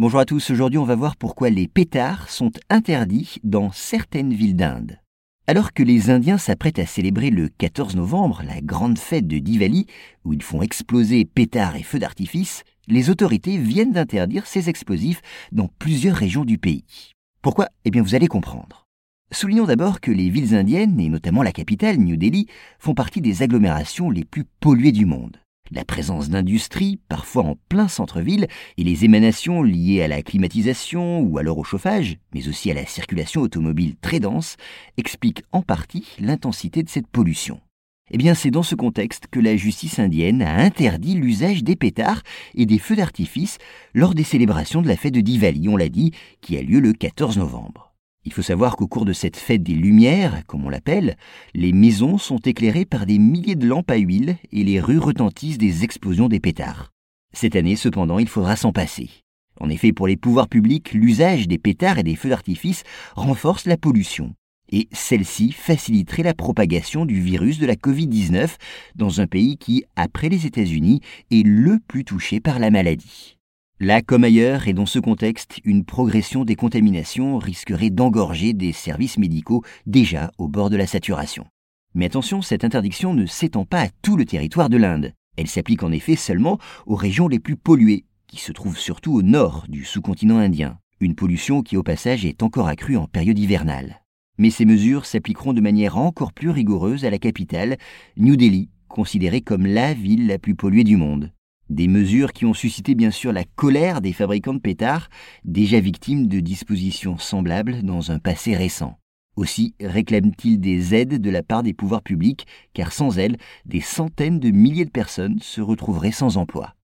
Bonjour à tous, aujourd'hui on va voir pourquoi les pétards sont interdits dans certaines villes d'Inde. Alors que les Indiens s'apprêtent à célébrer le 14 novembre, la grande fête de Diwali, où ils font exploser pétards et feux d'artifice, les autorités viennent d'interdire ces explosifs dans plusieurs régions du pays. Pourquoi? Eh bien vous allez comprendre. Soulignons d'abord que les villes indiennes, et notamment la capitale, New Delhi, font partie des agglomérations les plus polluées du monde. La présence d'industries, parfois en plein centre-ville, et les émanations liées à la climatisation ou alors au chauffage, mais aussi à la circulation automobile très dense, expliquent en partie l'intensité de cette pollution. Eh bien, c'est dans ce contexte que la justice indienne a interdit l'usage des pétards et des feux d'artifice lors des célébrations de la fête de Diwali, on l'a dit, qui a lieu le 14 novembre. Il faut savoir qu'au cours de cette fête des Lumières, comme on l'appelle, les maisons sont éclairées par des milliers de lampes à huile et les rues retentissent des explosions des pétards. Cette année, cependant, il faudra s'en passer. En effet, pour les pouvoirs publics, l'usage des pétards et des feux d'artifice renforce la pollution. Et celle-ci faciliterait la propagation du virus de la Covid-19 dans un pays qui, après les États-Unis, est le plus touché par la maladie. Là comme ailleurs, et dans ce contexte, une progression des contaminations risquerait d'engorger des services médicaux déjà au bord de la saturation. Mais attention, cette interdiction ne s'étend pas à tout le territoire de l'Inde. Elle s'applique en effet seulement aux régions les plus polluées, qui se trouvent surtout au nord du sous-continent indien, une pollution qui au passage est encore accrue en période hivernale. Mais ces mesures s'appliqueront de manière encore plus rigoureuse à la capitale, New Delhi, considérée comme la ville la plus polluée du monde. Des mesures qui ont suscité bien sûr la colère des fabricants de pétards, déjà victimes de dispositions semblables dans un passé récent. Aussi réclament-ils des aides de la part des pouvoirs publics, car sans elles, des centaines de milliers de personnes se retrouveraient sans emploi.